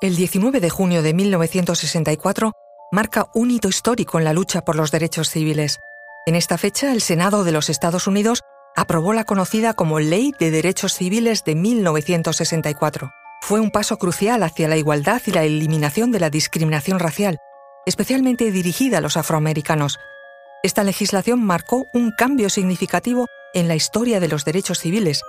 El 19 de junio de 1964 marca un hito histórico en la lucha por los derechos civiles. En esta fecha, el Senado de los Estados Unidos aprobó la conocida como Ley de Derechos Civiles de 1964. Fue un paso crucial hacia la igualdad y la eliminación de la discriminación racial, especialmente dirigida a los afroamericanos. Esta legislación marcó un cambio significativo en la historia de los derechos civiles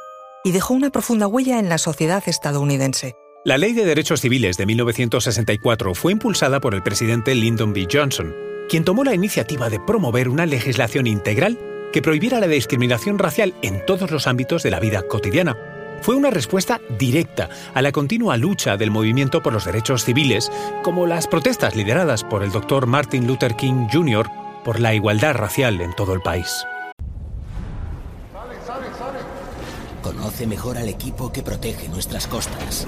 y dejó una profunda huella en la sociedad estadounidense. La Ley de Derechos Civiles de 1964 fue impulsada por el presidente Lyndon B. Johnson, quien tomó la iniciativa de promover una legislación integral que prohibiera la discriminación racial en todos los ámbitos de la vida cotidiana. Fue una respuesta directa a la continua lucha del movimiento por los derechos civiles, como las protestas lideradas por el doctor Martin Luther King Jr. por la igualdad racial en todo el país. Conoce mejor al equipo que protege nuestras costas.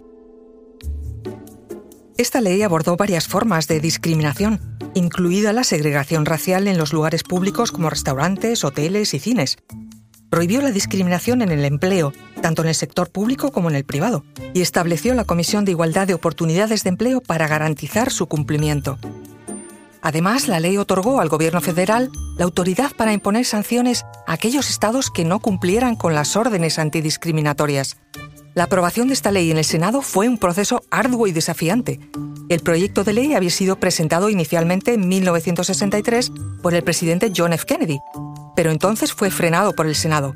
Esta ley abordó varias formas de discriminación, incluida la segregación racial en los lugares públicos como restaurantes, hoteles y cines. Prohibió la discriminación en el empleo, tanto en el sector público como en el privado, y estableció la Comisión de Igualdad de Oportunidades de Empleo para garantizar su cumplimiento. Además, la ley otorgó al Gobierno federal la autoridad para imponer sanciones a aquellos estados que no cumplieran con las órdenes antidiscriminatorias. La aprobación de esta ley en el Senado fue un proceso arduo y desafiante. El proyecto de ley había sido presentado inicialmente en 1963 por el presidente John F. Kennedy, pero entonces fue frenado por el Senado.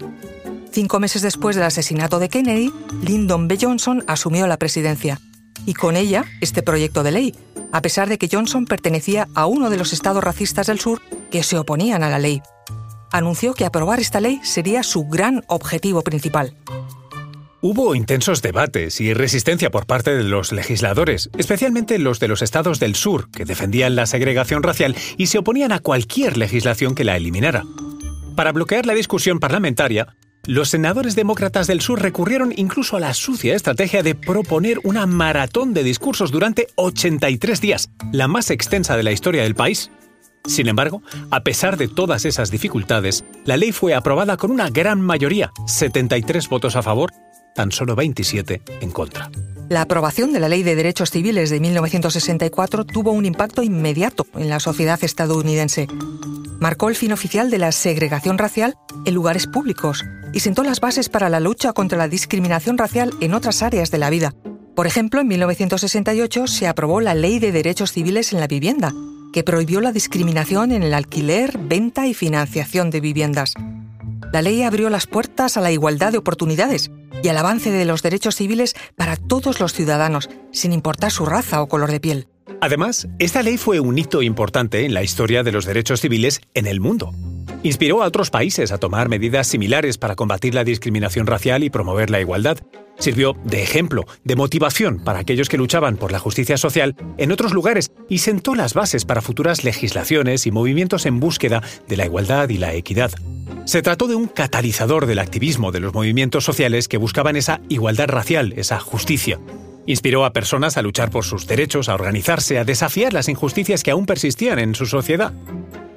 Cinco meses después del asesinato de Kennedy, Lyndon B. Johnson asumió la presidencia, y con ella este proyecto de ley, a pesar de que Johnson pertenecía a uno de los estados racistas del sur que se oponían a la ley. Anunció que aprobar esta ley sería su gran objetivo principal. Hubo intensos debates y resistencia por parte de los legisladores, especialmente los de los estados del sur, que defendían la segregación racial y se oponían a cualquier legislación que la eliminara. Para bloquear la discusión parlamentaria, los senadores demócratas del sur recurrieron incluso a la sucia estrategia de proponer una maratón de discursos durante 83 días, la más extensa de la historia del país. Sin embargo, a pesar de todas esas dificultades, la ley fue aprobada con una gran mayoría, 73 votos a favor tan solo 27 en contra. La aprobación de la Ley de Derechos Civiles de 1964 tuvo un impacto inmediato en la sociedad estadounidense. Marcó el fin oficial de la segregación racial en lugares públicos y sentó las bases para la lucha contra la discriminación racial en otras áreas de la vida. Por ejemplo, en 1968 se aprobó la Ley de Derechos Civiles en la Vivienda, que prohibió la discriminación en el alquiler, venta y financiación de viviendas. La ley abrió las puertas a la igualdad de oportunidades y al avance de los derechos civiles para todos los ciudadanos, sin importar su raza o color de piel. Además, esta ley fue un hito importante en la historia de los derechos civiles en el mundo. Inspiró a otros países a tomar medidas similares para combatir la discriminación racial y promover la igualdad. Sirvió de ejemplo, de motivación para aquellos que luchaban por la justicia social en otros lugares y sentó las bases para futuras legislaciones y movimientos en búsqueda de la igualdad y la equidad. Se trató de un catalizador del activismo de los movimientos sociales que buscaban esa igualdad racial, esa justicia. Inspiró a personas a luchar por sus derechos, a organizarse, a desafiar las injusticias que aún persistían en su sociedad.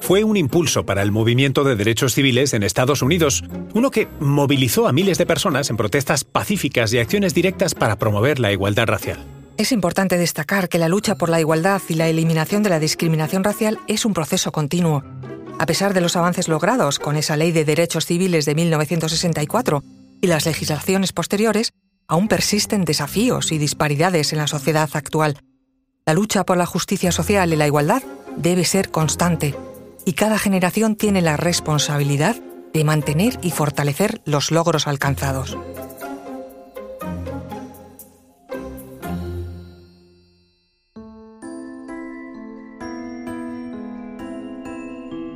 Fue un impulso para el movimiento de derechos civiles en Estados Unidos, uno que movilizó a miles de personas en protestas pacíficas y acciones directas para promover la igualdad racial. Es importante destacar que la lucha por la igualdad y la eliminación de la discriminación racial es un proceso continuo. A pesar de los avances logrados con esa Ley de Derechos Civiles de 1964 y las legislaciones posteriores, aún persisten desafíos y disparidades en la sociedad actual. La lucha por la justicia social y la igualdad debe ser constante, y cada generación tiene la responsabilidad de mantener y fortalecer los logros alcanzados.